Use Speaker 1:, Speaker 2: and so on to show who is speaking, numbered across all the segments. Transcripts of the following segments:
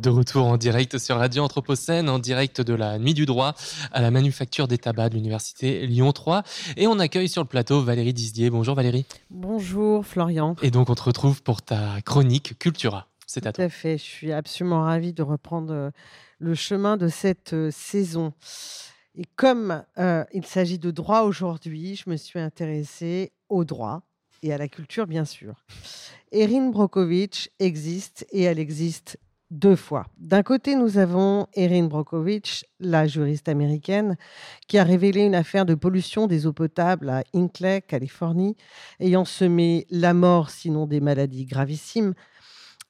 Speaker 1: De retour en direct sur Radio Anthropocène, en direct de la Nuit du droit à la Manufacture des tabacs de l'Université Lyon 3. Et on accueille sur le plateau Valérie Dizier. Bonjour Valérie.
Speaker 2: Bonjour Florian.
Speaker 1: Et donc on te retrouve pour ta chronique Cultura. C'est à
Speaker 2: toi. Tout à fait. Je suis absolument ravie de reprendre euh, le chemin de cette euh, saison. Et comme euh, il s'agit de droit aujourd'hui, je me suis intéressée au droit et à la culture, bien sûr. Erin Brokovich existe et elle existe deux fois. D'un côté, nous avons Erin Brockovich, la juriste américaine, qui a révélé une affaire de pollution des eaux potables à Hinkley, Californie, ayant semé la mort, sinon des maladies gravissimes,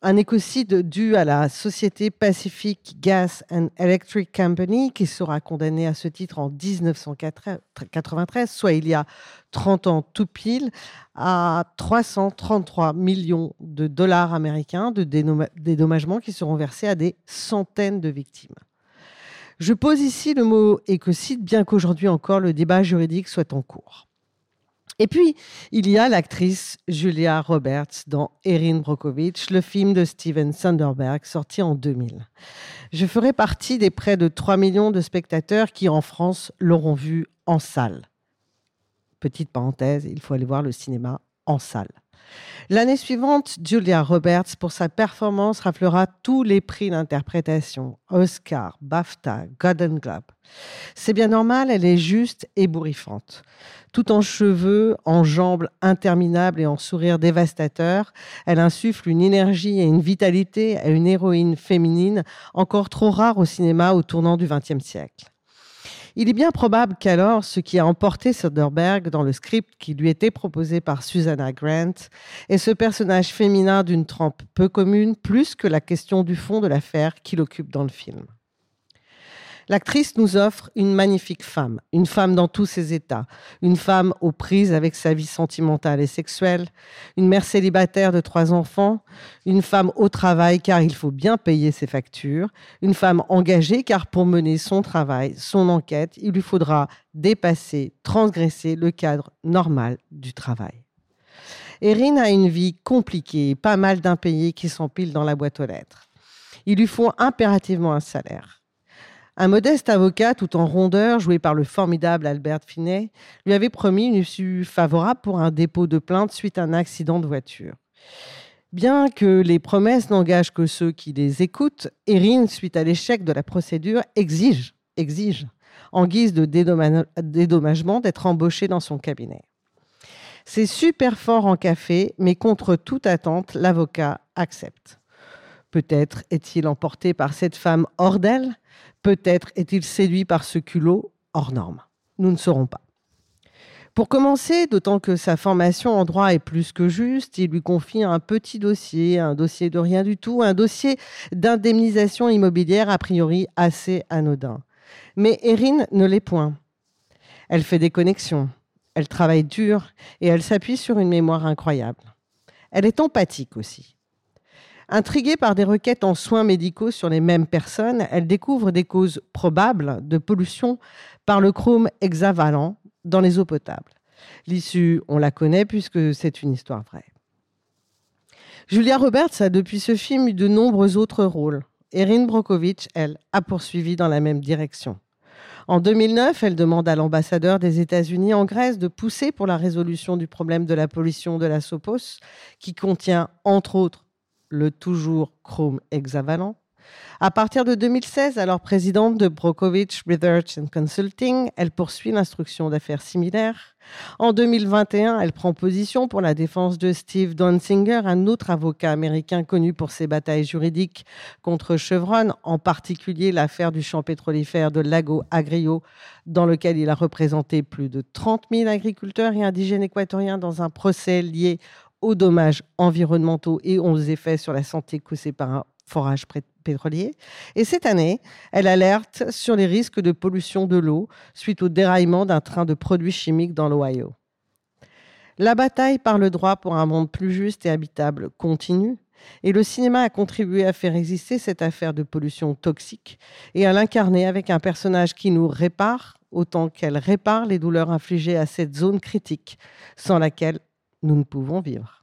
Speaker 2: un écocide dû à la société Pacific Gas and Electric Company, qui sera condamnée à ce titre en 1993, soit il y a 30 ans tout pile, à 333 millions de dollars américains de dédommagements qui seront versés à des centaines de victimes. Je pose ici le mot écocide, bien qu'aujourd'hui encore le débat juridique soit en cours. Et puis, il y a l'actrice Julia Roberts dans Erin Brockovich, le film de Steven Sonderberg sorti en 2000. Je ferai partie des près de 3 millions de spectateurs qui, en France, l'auront vu en salle. Petite parenthèse, il faut aller voir le cinéma en salle. L'année suivante, Julia Roberts, pour sa performance, raflera tous les prix d'interprétation Oscar, BAFTA, Golden Globe. C'est bien normal, elle est juste ébouriffante. Tout en cheveux, en jambes interminables et en sourire dévastateur, elle insuffle une énergie et une vitalité à une héroïne féminine encore trop rare au cinéma au tournant du XXe siècle. Il est bien probable qu'alors, ce qui a emporté Soderbergh dans le script qui lui était proposé par Susanna Grant est ce personnage féminin d'une trempe peu commune, plus que la question du fond de l'affaire qu'il occupe dans le film. L'actrice nous offre une magnifique femme, une femme dans tous ses états, une femme aux prises avec sa vie sentimentale et sexuelle, une mère célibataire de trois enfants, une femme au travail car il faut bien payer ses factures, une femme engagée car pour mener son travail, son enquête, il lui faudra dépasser, transgresser le cadre normal du travail. Erin a une vie compliquée, pas mal d'impayés qui s'empilent dans la boîte aux lettres. Il lui faut impérativement un salaire. Un modeste avocat, tout en rondeur, joué par le formidable Albert Finet, lui avait promis une issue favorable pour un dépôt de plainte suite à un accident de voiture. Bien que les promesses n'engagent que ceux qui les écoutent, Erin, suite à l'échec de la procédure, exige, exige, en guise de dédommagement, d'être embauché dans son cabinet. C'est super fort en café, mais contre toute attente, l'avocat accepte. Peut-être est-il emporté par cette femme hors d'elle, Peut-être est-il séduit par ce culot hors norme. Nous ne saurons pas. Pour commencer, d'autant que sa formation en droit est plus que juste, il lui confie un petit dossier, un dossier de rien du tout, un dossier d'indemnisation immobilière a priori assez anodin. Mais Erin ne l'est point. Elle fait des connexions, elle travaille dur et elle s'appuie sur une mémoire incroyable. Elle est empathique aussi. Intriguée par des requêtes en soins médicaux sur les mêmes personnes, elle découvre des causes probables de pollution par le chrome hexavalent dans les eaux potables. L'issue, on la connaît puisque c'est une histoire vraie. Julia Roberts a depuis ce film eu de nombreux autres rôles. Erin Brockovich, elle, a poursuivi dans la même direction. En 2009, elle demande à l'ambassadeur des États-Unis en Grèce de pousser pour la résolution du problème de la pollution de la Sopos, qui contient, entre autres, le toujours Chrome hexavalent. À partir de 2016, alors présidente de Brokovich Research and Consulting, elle poursuit l'instruction d'affaires similaires. En 2021, elle prend position pour la défense de Steve Donsinger, un autre avocat américain connu pour ses batailles juridiques contre Chevron, en particulier l'affaire du champ pétrolifère de Lago Agrio, dans lequel il a représenté plus de 30 000 agriculteurs et indigènes équatoriens dans un procès lié aux dommages environnementaux et aux effets sur la santé causés par un forage pétrolier. Et cette année, elle alerte sur les risques de pollution de l'eau suite au déraillement d'un train de produits chimiques dans l'Ohio. La bataille par le droit pour un monde plus juste et habitable continue. Et le cinéma a contribué à faire exister cette affaire de pollution toxique et à l'incarner avec un personnage qui nous répare autant qu'elle répare les douleurs infligées à cette zone critique sans laquelle nous ne pouvons vivre.